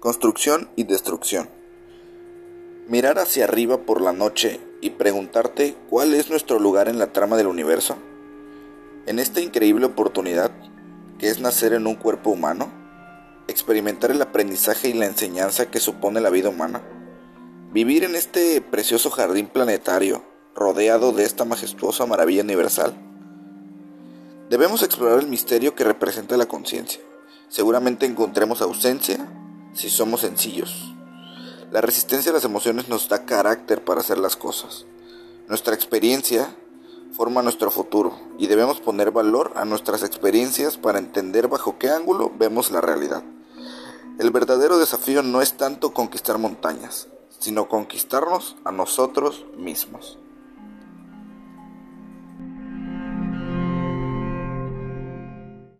Construcción y destrucción. Mirar hacia arriba por la noche y preguntarte cuál es nuestro lugar en la trama del universo. En esta increíble oportunidad, que es nacer en un cuerpo humano, experimentar el aprendizaje y la enseñanza que supone la vida humana, vivir en este precioso jardín planetario rodeado de esta majestuosa maravilla universal. Debemos explorar el misterio que representa la conciencia. Seguramente encontremos ausencia si somos sencillos. La resistencia a las emociones nos da carácter para hacer las cosas. Nuestra experiencia forma nuestro futuro y debemos poner valor a nuestras experiencias para entender bajo qué ángulo vemos la realidad. El verdadero desafío no es tanto conquistar montañas, sino conquistarnos a nosotros mismos.